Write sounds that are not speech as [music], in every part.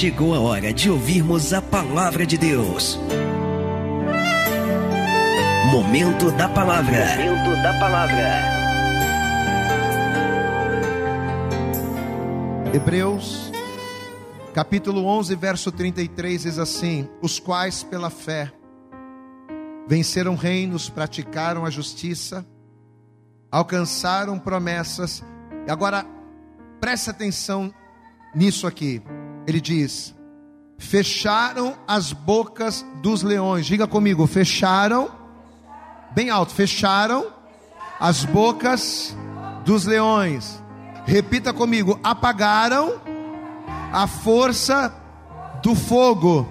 chegou a hora de ouvirmos a palavra de Deus. Momento da palavra. Momento da palavra. Hebreus, capítulo 11, verso 33 diz assim: Os quais pela fé venceram reinos, praticaram a justiça, alcançaram promessas. E agora preste atenção nisso aqui. Ele diz: fecharam as bocas dos leões. Diga comigo, fecharam, bem alto, fecharam as bocas dos leões. Repita comigo, apagaram a força do fogo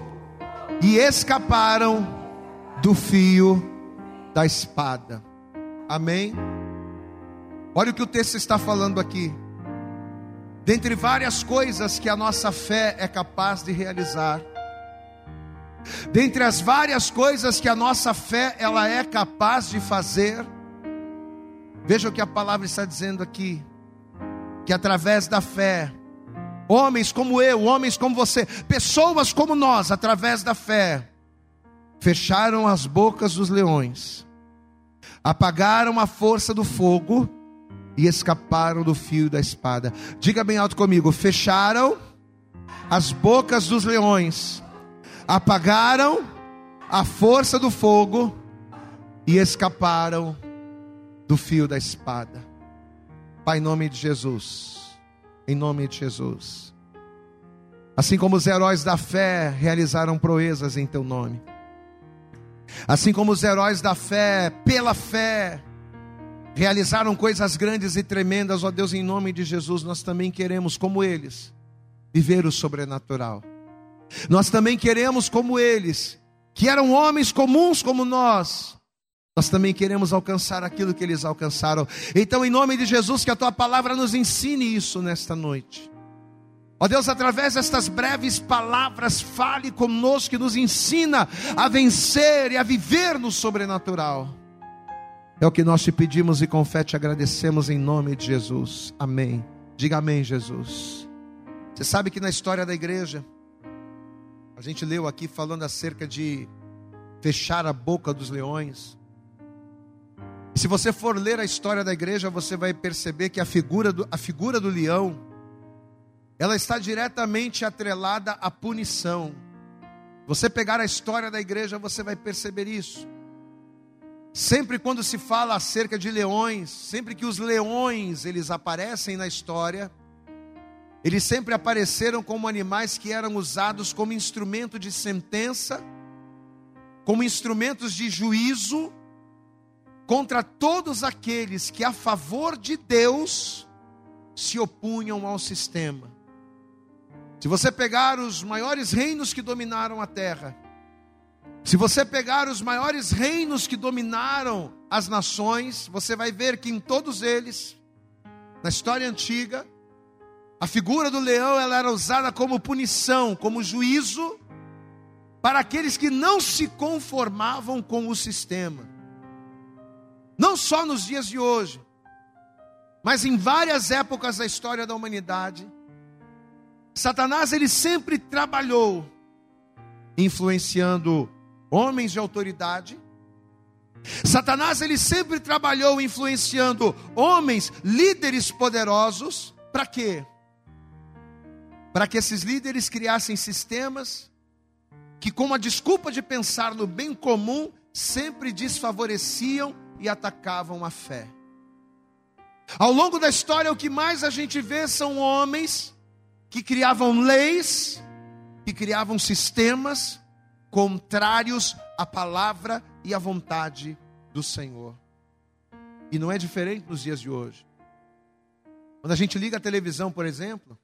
e escaparam do fio da espada. Amém? Olha o que o texto está falando aqui. Dentre várias coisas que a nossa fé é capaz de realizar, dentre as várias coisas que a nossa fé ela é capaz de fazer, veja o que a palavra está dizendo aqui, que através da fé, homens como eu, homens como você, pessoas como nós, através da fé, fecharam as bocas dos leões, apagaram a força do fogo e escaparam do fio da espada. Diga bem alto comigo: fecharam as bocas dos leões, apagaram a força do fogo e escaparam do fio da espada. Pai, em nome de Jesus, em nome de Jesus. Assim como os heróis da fé realizaram proezas em teu nome. Assim como os heróis da fé, pela fé, realizaram coisas grandes e tremendas, ó Deus, em nome de Jesus, nós também queremos, como eles, viver o sobrenatural. Nós também queremos, como eles, que eram homens comuns como nós, nós também queremos alcançar aquilo que eles alcançaram. Então, em nome de Jesus, que a tua palavra nos ensine isso nesta noite. Ó Deus, através destas breves palavras, fale conosco e nos ensina a vencer e a viver no sobrenatural. É o que nós te pedimos e com fé te agradecemos em nome de Jesus. Amém. Diga amém, Jesus. Você sabe que na história da igreja, a gente leu aqui falando acerca de fechar a boca dos leões. Se você for ler a história da igreja, você vai perceber que a figura do, a figura do leão, ela está diretamente atrelada à punição. Você pegar a história da igreja, você vai perceber isso. Sempre quando se fala acerca de leões, sempre que os leões eles aparecem na história, eles sempre apareceram como animais que eram usados como instrumento de sentença, como instrumentos de juízo contra todos aqueles que a favor de Deus se opunham ao sistema. Se você pegar os maiores reinos que dominaram a terra, se você pegar os maiores reinos que dominaram as nações, você vai ver que em todos eles, na história antiga, a figura do leão ela era usada como punição, como juízo para aqueles que não se conformavam com o sistema. Não só nos dias de hoje, mas em várias épocas da história da humanidade, Satanás ele sempre trabalhou influenciando homens de autoridade. Satanás ele sempre trabalhou influenciando homens, líderes poderosos, para quê? Para que esses líderes criassem sistemas que, com a desculpa de pensar no bem comum, sempre desfavoreciam e atacavam a fé. Ao longo da história, o que mais a gente vê são homens que criavam leis, que criavam sistemas, contrários à palavra e à vontade do Senhor. E não é diferente nos dias de hoje. Quando a gente liga a televisão, por exemplo,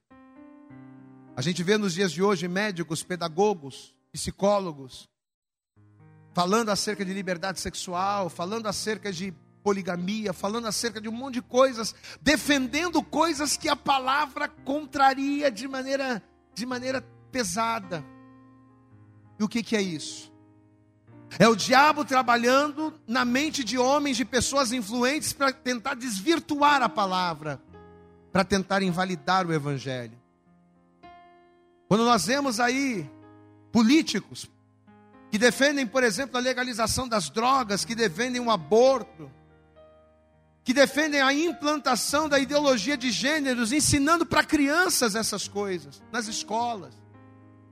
a gente vê nos dias de hoje médicos, pedagogos, psicólogos, falando acerca de liberdade sexual, falando acerca de poligamia, falando acerca de um monte de coisas, defendendo coisas que a palavra contraria de maneira, de maneira pesada. E o que, que é isso? É o diabo trabalhando na mente de homens, de pessoas influentes, para tentar desvirtuar a palavra, para tentar invalidar o Evangelho. Quando nós vemos aí políticos que defendem, por exemplo, a legalização das drogas, que defendem o aborto, que defendem a implantação da ideologia de gêneros, ensinando para crianças essas coisas nas escolas.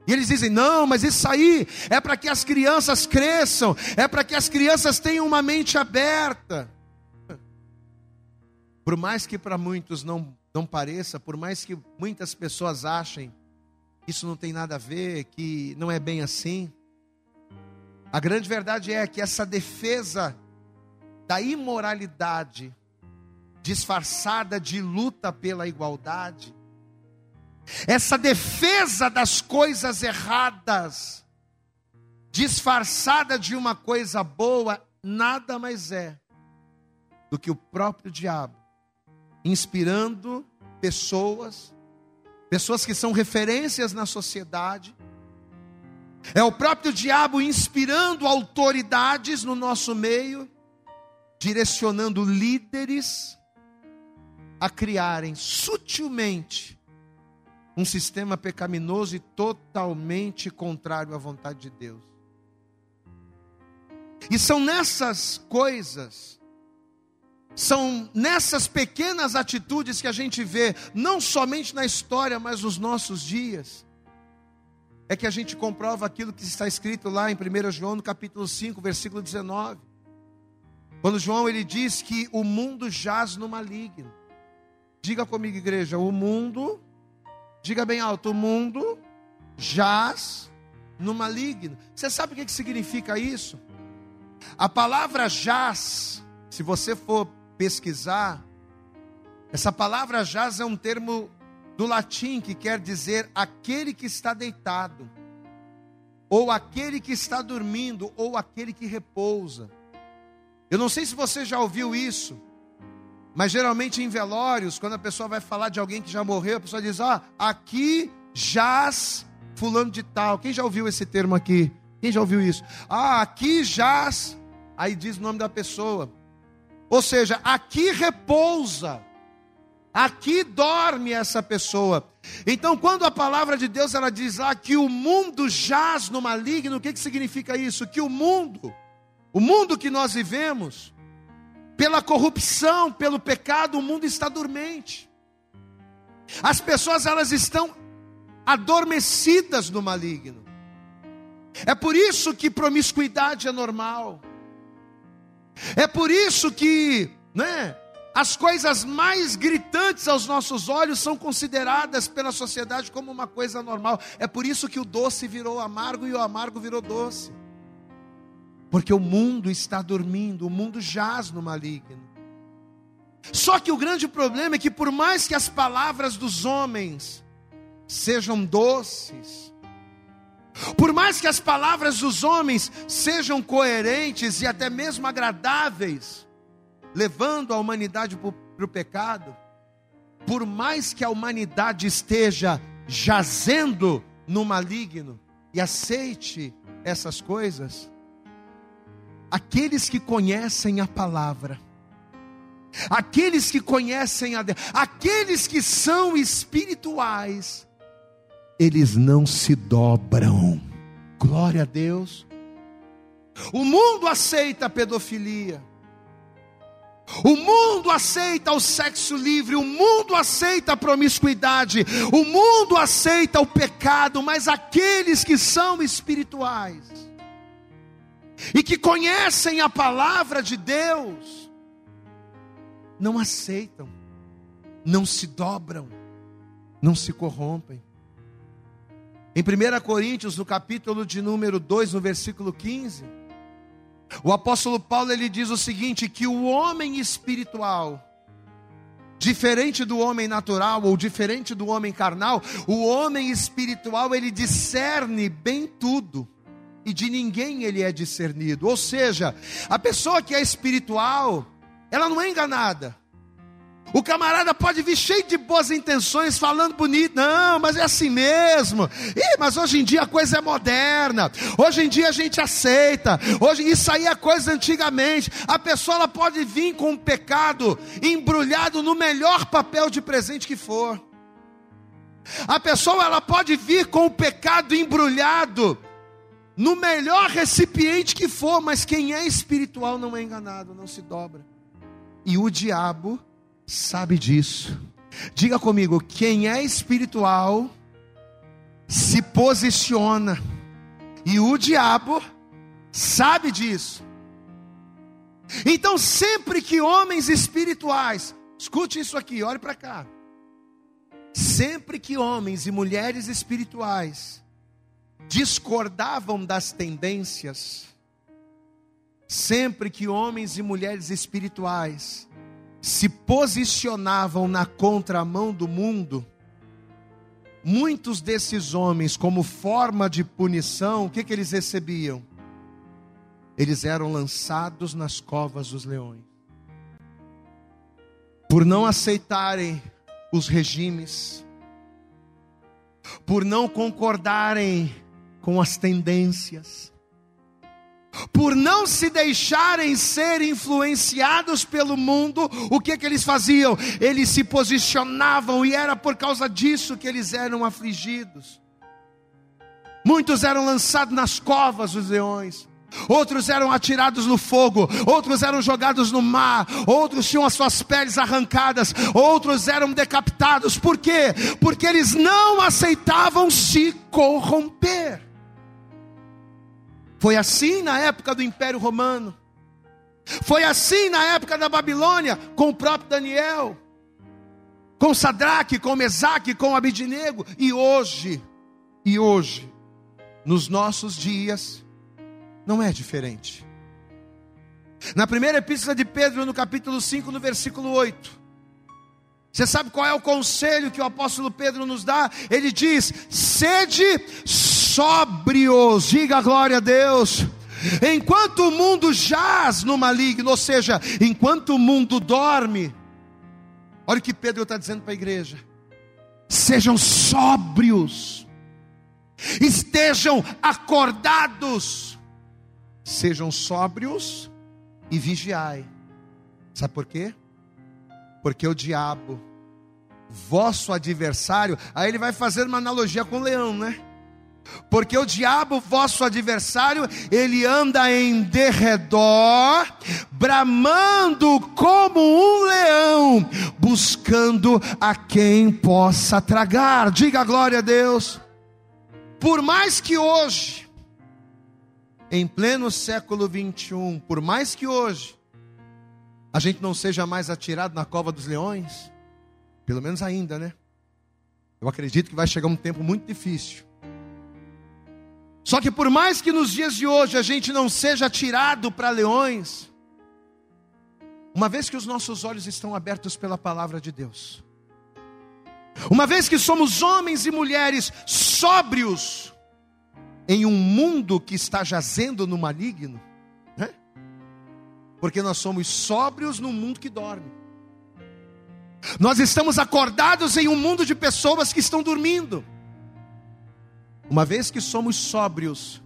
E eles dizem: não, mas isso aí é para que as crianças cresçam, é para que as crianças tenham uma mente aberta. [laughs] Por mais que para muitos não, não pareça, por mais que muitas pessoas achem que isso não tem nada a ver, que não é bem assim, a grande verdade é que essa defesa da imoralidade, disfarçada de luta pela igualdade, essa defesa das coisas erradas, disfarçada de uma coisa boa, nada mais é do que o próprio diabo inspirando pessoas, pessoas que são referências na sociedade. É o próprio diabo inspirando autoridades no nosso meio, direcionando líderes a criarem sutilmente um sistema pecaminoso e totalmente contrário à vontade de Deus. E são nessas coisas, são nessas pequenas atitudes que a gente vê, não somente na história, mas nos nossos dias, é que a gente comprova aquilo que está escrito lá em 1 João, no capítulo 5, versículo 19. Quando João ele diz que o mundo jaz no maligno. Diga comigo, igreja, o mundo Diga bem alto: o mundo jaz no maligno. Você sabe o que significa isso? A palavra jaz, se você for pesquisar, essa palavra jaz é um termo do latim que quer dizer aquele que está deitado, ou aquele que está dormindo, ou aquele que repousa. Eu não sei se você já ouviu isso, mas geralmente em velórios, quando a pessoa vai falar de alguém que já morreu, a pessoa diz: Ah, aqui jaz fulano de tal. Quem já ouviu esse termo aqui? Quem já ouviu isso? Ah, aqui jaz. Aí diz o nome da pessoa. Ou seja, aqui repousa. Aqui dorme essa pessoa. Então, quando a palavra de Deus ela diz lá que o mundo jaz no maligno, o que, que significa isso? Que o mundo, o mundo que nós vivemos, pela corrupção, pelo pecado, o mundo está dormente. As pessoas elas estão adormecidas no maligno. É por isso que promiscuidade é normal. É por isso que, né, as coisas mais gritantes aos nossos olhos são consideradas pela sociedade como uma coisa normal. É por isso que o doce virou amargo e o amargo virou doce. Porque o mundo está dormindo, o mundo jaz no maligno. Só que o grande problema é que, por mais que as palavras dos homens sejam doces, por mais que as palavras dos homens sejam coerentes e até mesmo agradáveis, levando a humanidade para o pecado, por mais que a humanidade esteja jazendo no maligno e aceite essas coisas, aqueles que conhecem a palavra, aqueles que conhecem a Deus, aqueles que são espirituais, eles não se dobram. Glória a Deus. O mundo aceita a pedofilia. O mundo aceita o sexo livre, o mundo aceita a promiscuidade, o mundo aceita o pecado, mas aqueles que são espirituais, e que conhecem a palavra de Deus, não aceitam, não se dobram, não se corrompem. Em 1 Coríntios, no capítulo de número 2, no versículo 15, o apóstolo Paulo ele diz o seguinte: que o homem espiritual, diferente do homem natural ou diferente do homem carnal, o homem espiritual ele discerne bem tudo e de ninguém ele é discernido. Ou seja, a pessoa que é espiritual, ela não é enganada. O camarada pode vir cheio de boas intenções, falando bonito, não, mas é assim mesmo. Ih, mas hoje em dia a coisa é moderna. Hoje em dia a gente aceita. Hoje isso aí é coisa antigamente. A pessoa ela pode vir com um pecado embrulhado no melhor papel de presente que for. A pessoa ela pode vir com o pecado embrulhado no melhor recipiente que for, mas quem é espiritual não é enganado, não se dobra. E o diabo sabe disso. Diga comigo, quem é espiritual se posiciona. E o diabo sabe disso. Então, sempre que homens espirituais, escute isso aqui, olhe para cá. Sempre que homens e mulheres espirituais discordavam das tendências, sempre que homens e mulheres espirituais se posicionavam na contramão do mundo, muitos desses homens, como forma de punição, o que, que eles recebiam? Eles eram lançados nas covas dos leões. Por não aceitarem os regimes, por não concordarem com as tendências, por não se deixarem ser influenciados pelo mundo, o que que eles faziam? Eles se posicionavam e era por causa disso que eles eram afligidos. Muitos eram lançados nas covas dos leões. Outros eram atirados no fogo, outros eram jogados no mar, outros tinham as suas peles arrancadas, outros eram decapitados. Por quê? Porque eles não aceitavam se corromper. Foi assim na época do Império Romano. Foi assim na época da Babilônia, com o próprio Daniel, com Sadraque, com Mesaque, com Abidinego, e hoje, e hoje, nos nossos dias, não é diferente. Na primeira epístola de Pedro, no capítulo 5, no versículo 8, você sabe qual é o conselho que o apóstolo Pedro nos dá? Ele diz: sede sóbrios, diga glória a Deus. Enquanto o mundo jaz no maligno, ou seja, enquanto o mundo dorme, olha o que Pedro está dizendo para a igreja: sejam sóbrios, estejam acordados, sejam sóbrios e vigiai. Sabe por quê? Porque o diabo, vosso adversário, aí ele vai fazer uma analogia com o leão, né? Porque o diabo, vosso adversário, ele anda em derredor, bramando como um leão, buscando a quem possa tragar. Diga glória a Deus. Por mais que hoje, em pleno século 21, por mais que hoje, a gente não seja mais atirado na cova dos leões, pelo menos ainda, né? Eu acredito que vai chegar um tempo muito difícil só que por mais que nos dias de hoje a gente não seja tirado para leões, uma vez que os nossos olhos estão abertos pela palavra de Deus, uma vez que somos homens e mulheres sóbrios em um mundo que está jazendo no maligno, né? porque nós somos sóbrios num mundo que dorme. Nós estamos acordados em um mundo de pessoas que estão dormindo. Uma vez que somos sóbrios,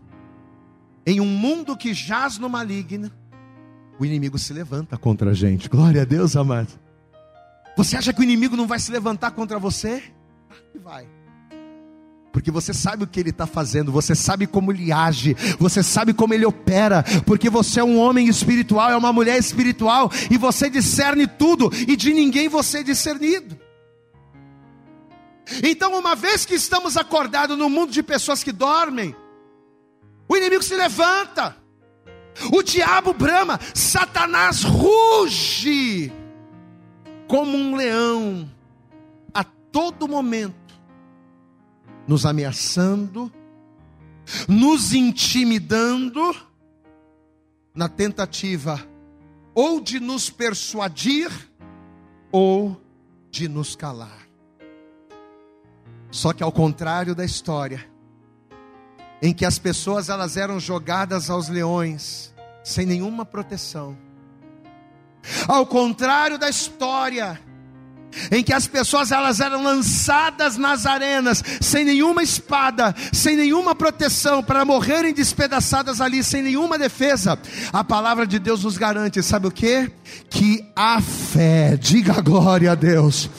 em um mundo que jaz no maligno, o inimigo se levanta contra a gente. Glória a Deus, amado. Você acha que o inimigo não vai se levantar contra você? Vai. Porque você sabe o que ele está fazendo, você sabe como ele age, você sabe como ele opera, porque você é um homem espiritual, é uma mulher espiritual, e você discerne tudo, e de ninguém você é discernido. Então, uma vez que estamos acordados no mundo de pessoas que dormem, o inimigo se levanta, o diabo brama, Satanás ruge como um leão a todo momento, nos ameaçando, nos intimidando, na tentativa ou de nos persuadir ou de nos calar. Só que ao contrário da história, em que as pessoas elas eram jogadas aos leões sem nenhuma proteção. Ao contrário da história em que as pessoas elas eram lançadas nas arenas sem nenhuma espada, sem nenhuma proteção para morrerem despedaçadas ali sem nenhuma defesa. A palavra de Deus nos garante, sabe o que? Que a fé, diga glória a Deus.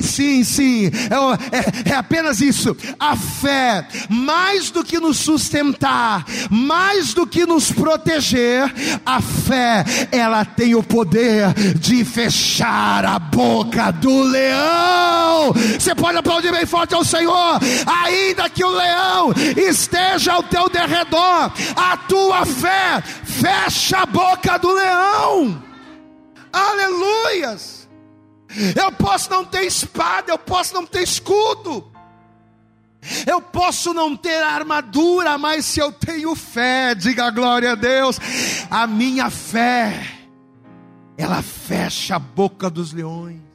Sim, sim, é, é, é apenas isso. A fé, mais do que nos sustentar, mais do que nos proteger, a fé, ela tem o poder de fechar a boca do leão. Você pode aplaudir bem forte ao Senhor, ainda que o leão esteja ao teu derredor, a tua fé fecha a boca do leão. Aleluias. Eu posso não ter espada, eu posso não ter escudo. Eu posso não ter armadura, mas se eu tenho fé, diga glória a Deus, a minha fé, ela fecha a boca dos leões.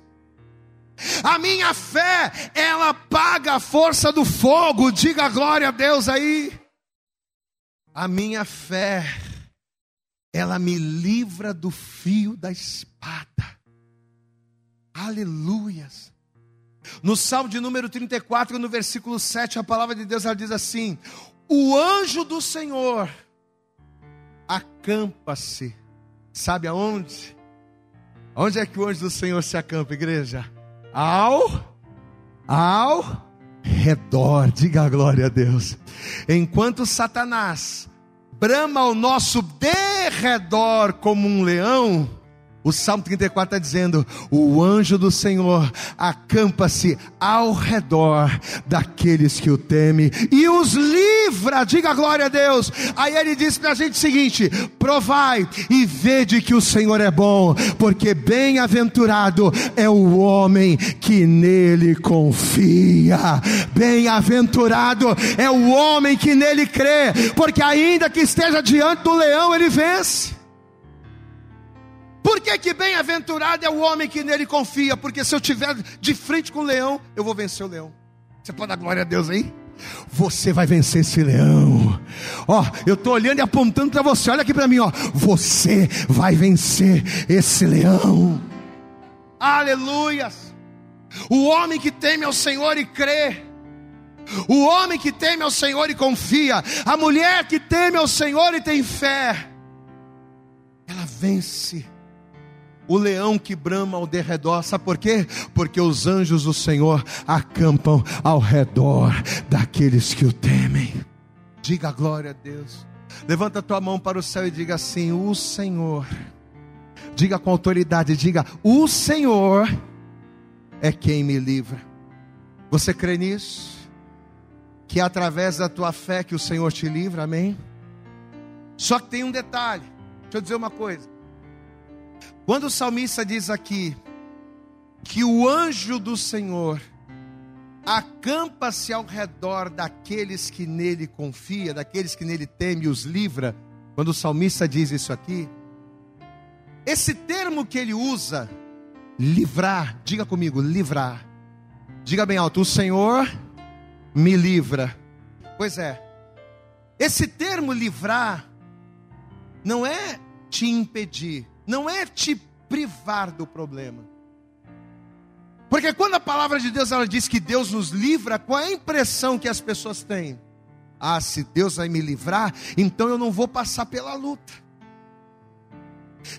A minha fé, ela apaga a força do fogo. Diga glória a Deus aí. A minha fé, ela me livra do fio da espada. Aleluias. No Salmo de número 34, no versículo 7, a palavra de Deus ela diz assim: O anjo do Senhor acampa-se. Sabe aonde? Onde é que o anjo do Senhor se acampa, igreja? Ao ao redor. Diga a glória a Deus. Enquanto Satanás brama ao nosso derredor como um leão, o Salmo 34 está dizendo: o anjo do Senhor acampa-se ao redor daqueles que o temem e os livra, diga glória a Deus. Aí ele diz para a gente o seguinte: provai e vede que o Senhor é bom, porque bem-aventurado é o homem que nele confia, bem-aventurado é o homem que nele crê, porque ainda que esteja diante do leão, ele vence. Por que, que bem-aventurado é o homem que nele confia? Porque se eu tiver de frente com o leão, eu vou vencer o leão. Você pode dar glória a Deus aí? Você vai vencer esse leão. Ó, eu estou olhando e apontando para você. Olha aqui para mim, ó. Você vai vencer esse leão. Aleluias. O homem que teme ao Senhor e crê. O homem que teme ao Senhor e confia. A mulher que teme ao Senhor e tem fé. Ela vence o leão que brama ao derredor, sabe por quê? Porque os anjos do Senhor acampam ao redor daqueles que o temem. Diga glória a Deus. Levanta a tua mão para o céu e diga assim: O Senhor. Diga com autoridade, diga: O Senhor é quem me livra. Você crê nisso? Que é através da tua fé que o Senhor te livra, amém? Só que tem um detalhe. Deixa eu dizer uma coisa. Quando o salmista diz aqui que o anjo do Senhor acampa-se ao redor daqueles que nele confia, daqueles que nele teme e os livra, quando o salmista diz isso aqui, esse termo que ele usa, livrar, diga comigo, livrar. Diga bem alto, o Senhor me livra. Pois é, esse termo livrar não é te impedir, não é te privar do problema. Porque quando a palavra de Deus ela diz que Deus nos livra, qual é a impressão que as pessoas têm? Ah, se Deus vai me livrar, então eu não vou passar pela luta.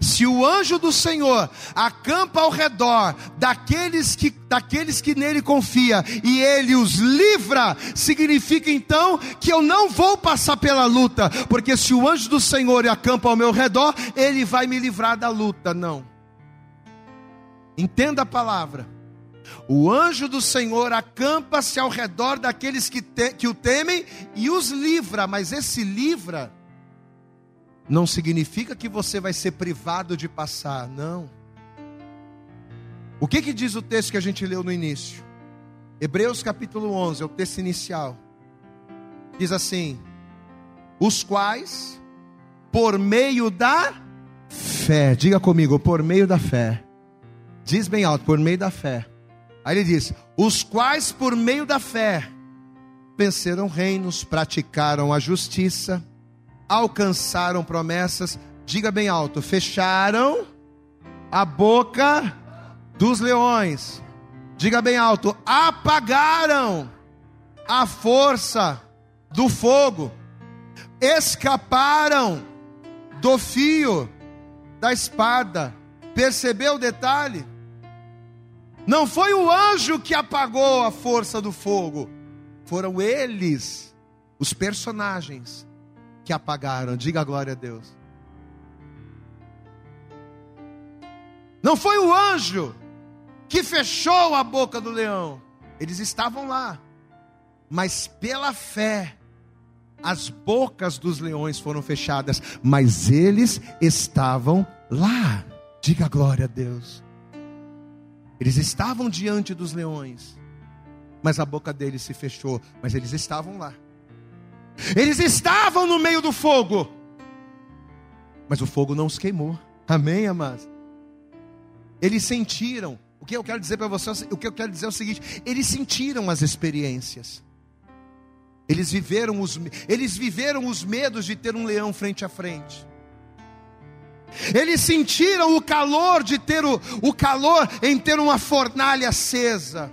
Se o anjo do Senhor acampa ao redor daqueles que, daqueles que nele confia e ele os livra, significa então que eu não vou passar pela luta, porque se o anjo do Senhor acampa ao meu redor, ele vai me livrar da luta. Não. Entenda a palavra. O anjo do Senhor acampa-se ao redor daqueles que, te, que o temem e os livra, mas esse livra não significa que você vai ser privado de passar, não. O que, que diz o texto que a gente leu no início? Hebreus capítulo 11, é o texto inicial. Diz assim: Os quais, por meio da fé, diga comigo, por meio da fé. Diz bem alto, por meio da fé. Aí ele diz: Os quais, por meio da fé, venceram reinos, praticaram a justiça alcançaram promessas, diga bem alto, fecharam a boca dos leões, Diga bem alto: apagaram a força do fogo, escaparam do fio da espada. Percebeu o detalhe? Não foi o anjo que apagou a força do fogo, foram eles, os personagens, que apagaram. Diga glória a Deus. Não foi o anjo que fechou a boca do leão, eles estavam lá, mas pela fé, as bocas dos leões foram fechadas, mas eles estavam lá. Diga glória a Deus. Eles estavam diante dos leões, mas a boca deles se fechou, mas eles estavam lá. Eles estavam no meio do fogo, mas o fogo não os queimou. Amém, amados? Eles sentiram. O que eu quero dizer para você, o que eu quero dizer é o seguinte: eles sentiram as experiências. Eles viveram os, eles viveram os medos de ter um leão frente a frente. Eles sentiram o calor de ter o, o calor em ter uma fornalha acesa.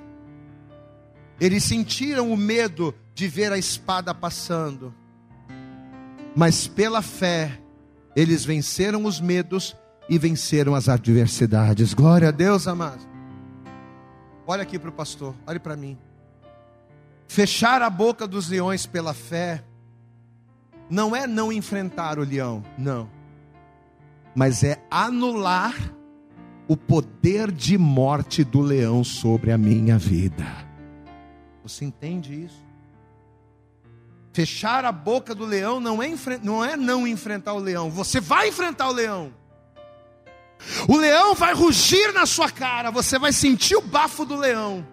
Eles sentiram o medo de ver a espada passando. Mas pela fé, eles venceram os medos e venceram as adversidades. Glória a Deus, amados. Olha aqui para o pastor, olhe para mim. Fechar a boca dos leões pela fé não é não enfrentar o leão, não. Mas é anular o poder de morte do leão sobre a minha vida. Você entende isso? Fechar a boca do leão não é, não é não enfrentar o leão, você vai enfrentar o leão. O leão vai rugir na sua cara, você vai sentir o bafo do leão,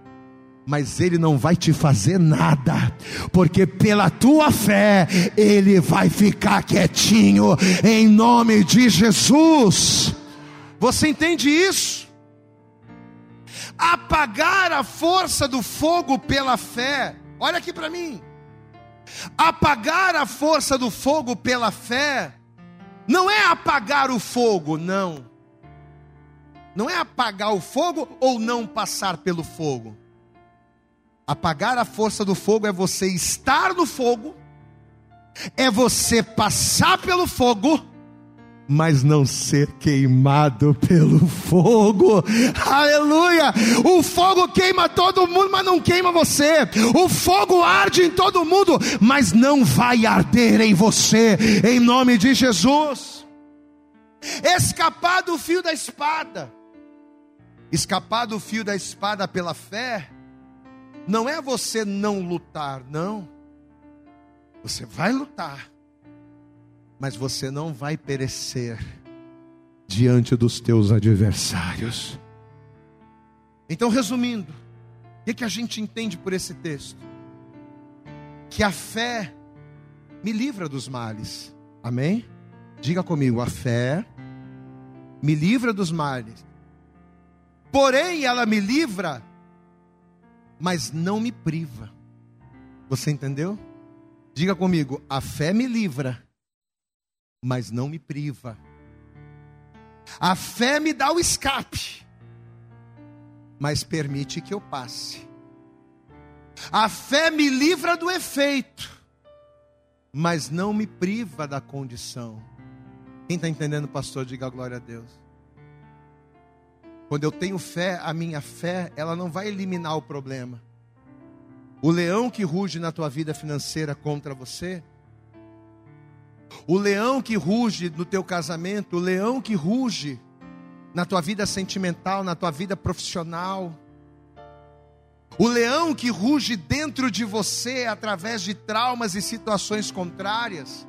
mas ele não vai te fazer nada, porque pela tua fé ele vai ficar quietinho, em nome de Jesus. Você entende isso? Apagar a força do fogo pela fé, olha aqui para mim. Apagar a força do fogo pela fé, não é apagar o fogo, não não é apagar o fogo ou não passar pelo fogo. Apagar a força do fogo é você estar no fogo, é você passar pelo fogo, mas não ser queimado pelo fogo. Aleluia! O fogo queima todo mundo, mas não queima você. O fogo arde em todo mundo, mas não vai arder em você, em nome de Jesus. Escapar do fio da espada escapar do fio da espada pela fé, não é você não lutar, não. Você vai lutar, mas você não vai perecer diante dos teus adversários. Então, resumindo, o que, que a gente entende por esse texto? Que a fé me livra dos males, amém? Diga comigo, a fé me livra dos males porém ela me livra, mas não me priva. Você entendeu? Diga comigo: a fé me livra, mas não me priva. A fé me dá o escape, mas permite que eu passe. A fé me livra do efeito, mas não me priva da condição. Quem está entendendo, pastor, diga glória a Deus. Quando eu tenho fé, a minha fé, ela não vai eliminar o problema. O leão que ruge na tua vida financeira contra você, o leão que ruge no teu casamento, o leão que ruge na tua vida sentimental, na tua vida profissional, o leão que ruge dentro de você através de traumas e situações contrárias,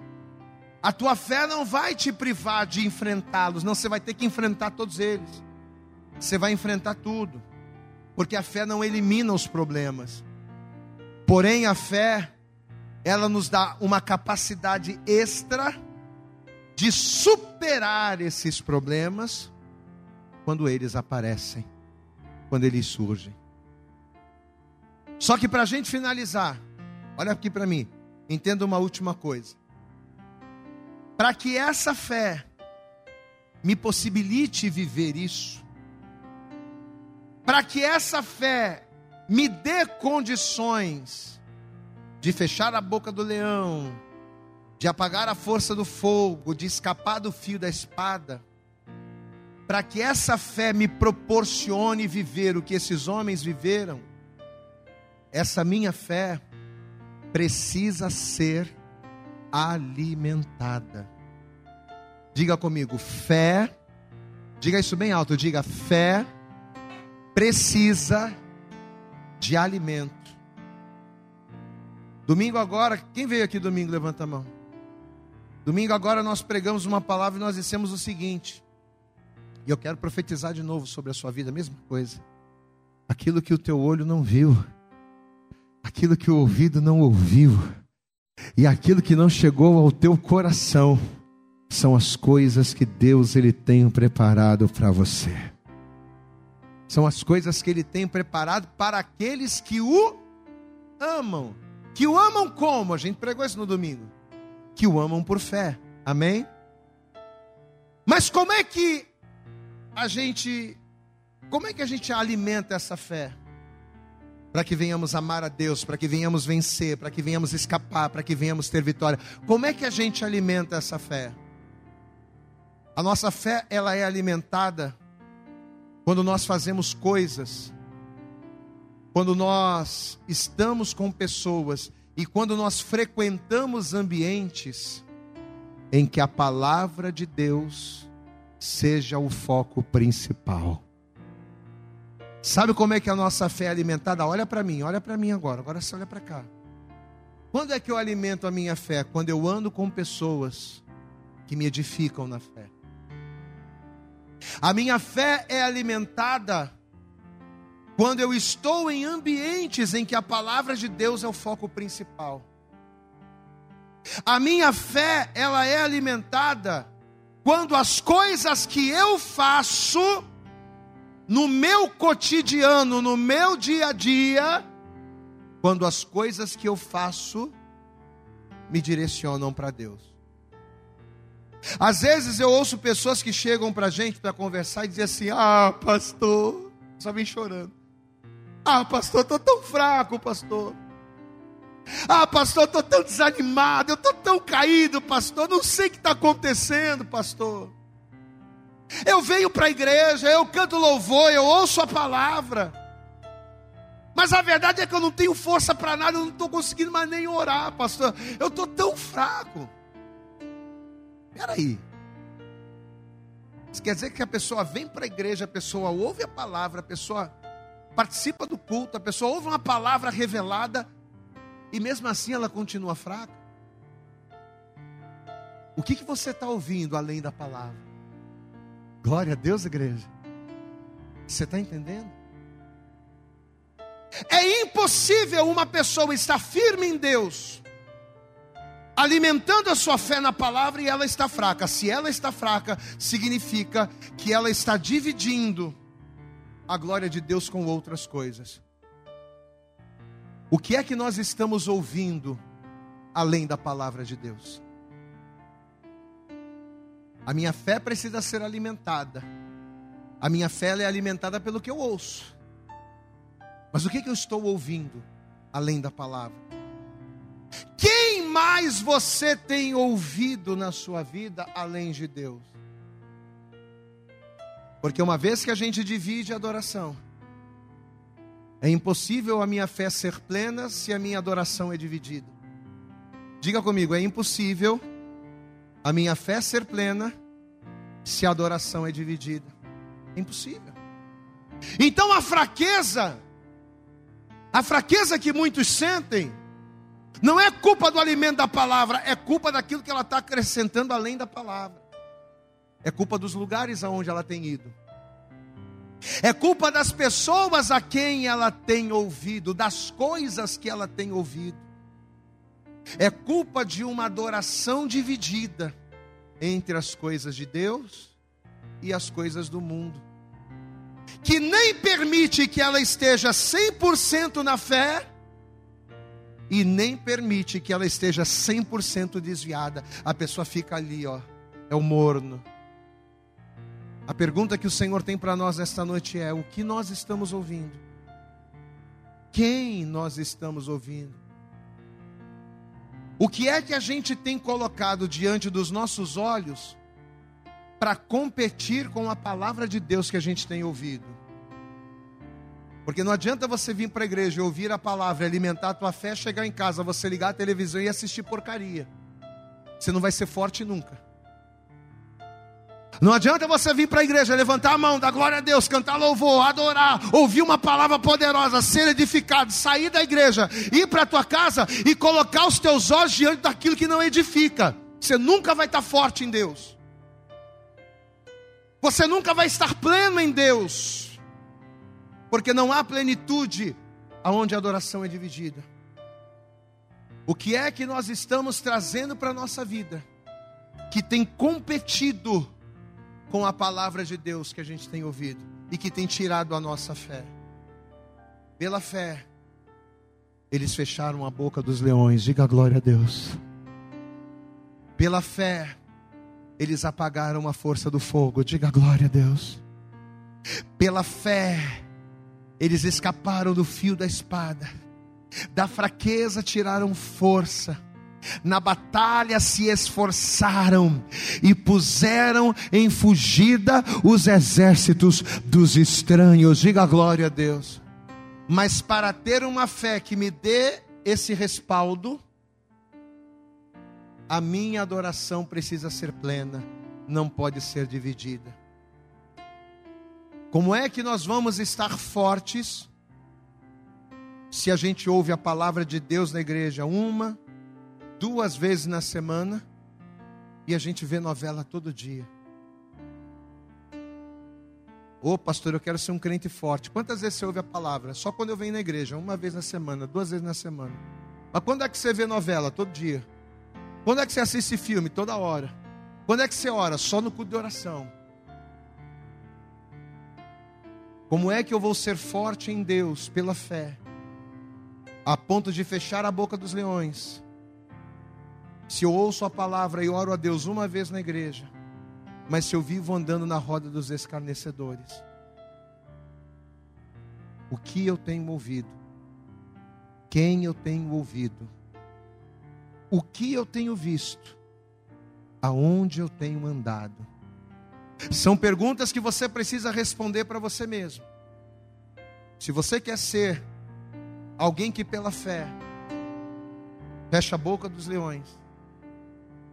a tua fé não vai te privar de enfrentá-los, não, você vai ter que enfrentar todos eles. Você vai enfrentar tudo, porque a fé não elimina os problemas. Porém, a fé, ela nos dá uma capacidade extra de superar esses problemas quando eles aparecem, quando eles surgem. Só que para a gente finalizar, olha aqui para mim, entenda uma última coisa. Para que essa fé me possibilite viver isso, para que essa fé me dê condições de fechar a boca do leão, de apagar a força do fogo, de escapar do fio da espada, para que essa fé me proporcione viver o que esses homens viveram, essa minha fé precisa ser alimentada. Diga comigo, fé, diga isso bem alto, diga fé precisa de alimento. Domingo agora, quem veio aqui domingo, levanta a mão. Domingo agora nós pregamos uma palavra e nós dissemos o seguinte, e eu quero profetizar de novo sobre a sua vida, a mesma coisa. Aquilo que o teu olho não viu, aquilo que o ouvido não ouviu, e aquilo que não chegou ao teu coração, são as coisas que Deus ele tem preparado para você. São as coisas que ele tem preparado para aqueles que o amam. Que o amam como? A gente pregou isso no domingo. Que o amam por fé. Amém? Mas como é que a gente como é que a gente alimenta essa fé? Para que venhamos amar a Deus, para que venhamos vencer, para que venhamos escapar, para que venhamos ter vitória. Como é que a gente alimenta essa fé? A nossa fé, ela é alimentada quando nós fazemos coisas, quando nós estamos com pessoas e quando nós frequentamos ambientes em que a palavra de Deus seja o foco principal. Sabe como é que a nossa fé é alimentada? Olha para mim, olha para mim agora, agora você olha para cá. Quando é que eu alimento a minha fé? Quando eu ando com pessoas que me edificam na fé. A minha fé é alimentada quando eu estou em ambientes em que a palavra de Deus é o foco principal. A minha fé, ela é alimentada quando as coisas que eu faço no meu cotidiano, no meu dia a dia, quando as coisas que eu faço me direcionam para Deus. Às vezes eu ouço pessoas que chegam para a gente para conversar e dizem assim: Ah, pastor, só vem chorando. Ah, pastor, estou tão fraco, pastor. Ah, pastor, estou tão desanimado, eu estou tão caído, pastor, não sei o que está acontecendo, pastor. Eu venho para a igreja, eu canto louvor, eu ouço a palavra. Mas a verdade é que eu não tenho força para nada, eu não estou conseguindo mais nem orar, pastor. Eu estou tão fraco. Espera aí. Isso quer dizer que a pessoa vem para a igreja, a pessoa ouve a palavra, a pessoa participa do culto, a pessoa ouve uma palavra revelada, e mesmo assim ela continua fraca? O que, que você está ouvindo além da palavra? Glória a Deus, igreja. Você está entendendo? É impossível uma pessoa estar firme em Deus, alimentando a sua fé na palavra e ela está fraca. Se ela está fraca, significa que ela está dividindo a glória de Deus com outras coisas. O que é que nós estamos ouvindo além da palavra de Deus? A minha fé precisa ser alimentada. A minha fé é alimentada pelo que eu ouço. Mas o que, é que eu estou ouvindo além da palavra? Quem mais você tem ouvido na sua vida além de Deus? Porque uma vez que a gente divide a adoração, é impossível a minha fé ser plena se a minha adoração é dividida. Diga comigo, é impossível a minha fé ser plena se a adoração é dividida. É impossível. Então a fraqueza, a fraqueza que muitos sentem, não é culpa do alimento da palavra, é culpa daquilo que ela está acrescentando além da palavra. É culpa dos lugares aonde ela tem ido. É culpa das pessoas a quem ela tem ouvido, das coisas que ela tem ouvido. É culpa de uma adoração dividida entre as coisas de Deus e as coisas do mundo, que nem permite que ela esteja 100% na fé e nem permite que ela esteja 100% desviada. A pessoa fica ali, ó, é o morno A pergunta que o Senhor tem para nós esta noite é: o que nós estamos ouvindo? Quem nós estamos ouvindo? O que é que a gente tem colocado diante dos nossos olhos para competir com a palavra de Deus que a gente tem ouvido? Porque não adianta você vir para a igreja ouvir a palavra, alimentar a tua fé, chegar em casa, você ligar a televisão e assistir porcaria. Você não vai ser forte nunca. Não adianta você vir para a igreja, levantar a mão, dar glória a Deus, cantar louvor, adorar, ouvir uma palavra poderosa, ser edificado, sair da igreja, ir para a tua casa e colocar os teus olhos diante daquilo que não edifica. Você nunca vai estar forte em Deus. Você nunca vai estar pleno em Deus. Porque não há plenitude aonde a adoração é dividida. O que é que nós estamos trazendo para a nossa vida que tem competido com a palavra de Deus que a gente tem ouvido e que tem tirado a nossa fé. Pela fé, eles fecharam a boca dos leões, diga glória a Deus. Pela fé, eles apagaram a força do fogo, diga glória a Deus. Pela fé, eles escaparam do fio da espada, da fraqueza tiraram força na batalha se esforçaram e puseram em fugida os exércitos dos estranhos. Diga glória a Deus. Mas para ter uma fé que me dê esse respaldo, a minha adoração precisa ser plena, não pode ser dividida. Como é que nós vamos estar fortes se a gente ouve a palavra de Deus na igreja uma, duas vezes na semana e a gente vê novela todo dia. Ô oh, pastor, eu quero ser um crente forte. Quantas vezes você ouve a palavra? Só quando eu venho na igreja, uma vez na semana, duas vezes na semana. Mas quando é que você vê novela? Todo dia. Quando é que você assiste filme? Toda hora. Quando é que você ora? Só no culto de oração. Como é que eu vou ser forte em Deus pela fé, a ponto de fechar a boca dos leões se eu ouço a palavra e oro a Deus uma vez na igreja, mas se eu vivo andando na roda dos escarnecedores, o que eu tenho ouvido? Quem eu tenho ouvido? O que eu tenho visto? Aonde eu tenho andado? São perguntas que você precisa responder para você mesmo. Se você quer ser alguém que pela fé fecha a boca dos leões,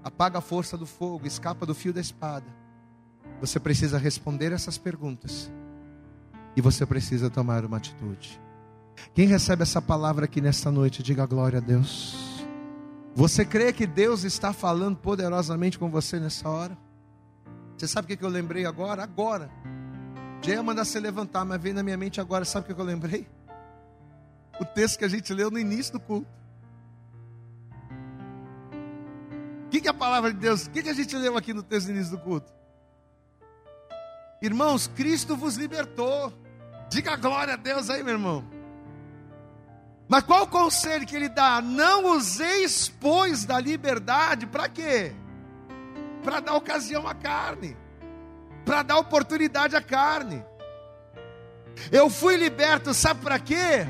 apaga a força do fogo, escapa do fio da espada. Você precisa responder essas perguntas e você precisa tomar uma atitude. Quem recebe essa palavra aqui nesta noite, diga glória a Deus. Você crê que Deus está falando poderosamente com você nessa hora? Você sabe o que eu lembrei agora? Agora. Já ia mandar você levantar, mas veio na minha mente agora. Sabe o que eu lembrei? O texto que a gente leu no início do culto. Que, a palavra de Deus? O que, que a gente leu aqui no texto início do culto? Irmãos, Cristo vos libertou. Diga glória a Deus aí, meu irmão. Mas qual o conselho que ele dá? Não useis, pois, da liberdade, para quê? Para dar ocasião à carne, para dar oportunidade à carne. Eu fui liberto, sabe para quê?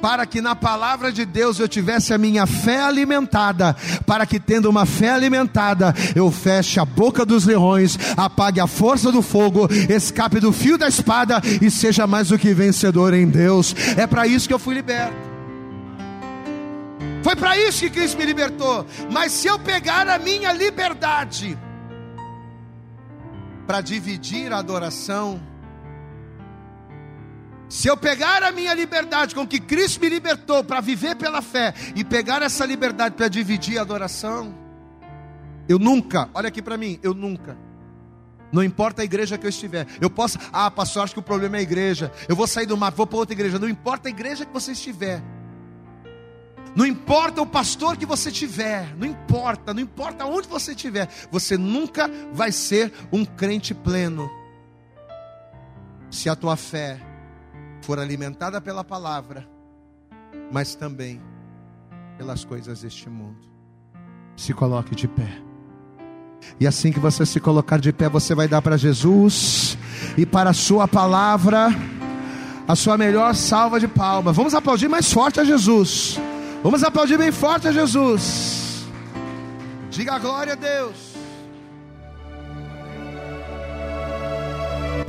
Para que na palavra de Deus eu tivesse a minha fé alimentada, para que tendo uma fé alimentada, eu feche a boca dos leões, apague a força do fogo, escape do fio da espada e seja mais do que vencedor em Deus. É para isso que eu fui liberto. Foi para isso que Cristo me libertou. Mas se eu pegar a minha liberdade para dividir a adoração, se eu pegar a minha liberdade com que Cristo me libertou para viver pela fé e pegar essa liberdade para dividir a adoração, eu nunca, olha aqui para mim, eu nunca. Não importa a igreja que eu estiver. Eu posso, ah, pastor, acho que o problema é a igreja. Eu vou sair do mar, vou para outra igreja. Não importa a igreja que você estiver. Não importa o pastor que você tiver, não importa, não importa onde você estiver, você nunca vai ser um crente pleno. Se a tua fé for alimentada pela palavra, mas também pelas coisas deste mundo. Se coloque de pé. E assim que você se colocar de pé, você vai dar para Jesus e para a sua palavra a sua melhor salva de palmas. Vamos aplaudir mais forte a Jesus. Vamos aplaudir bem forte a Jesus. Diga a glória a Deus.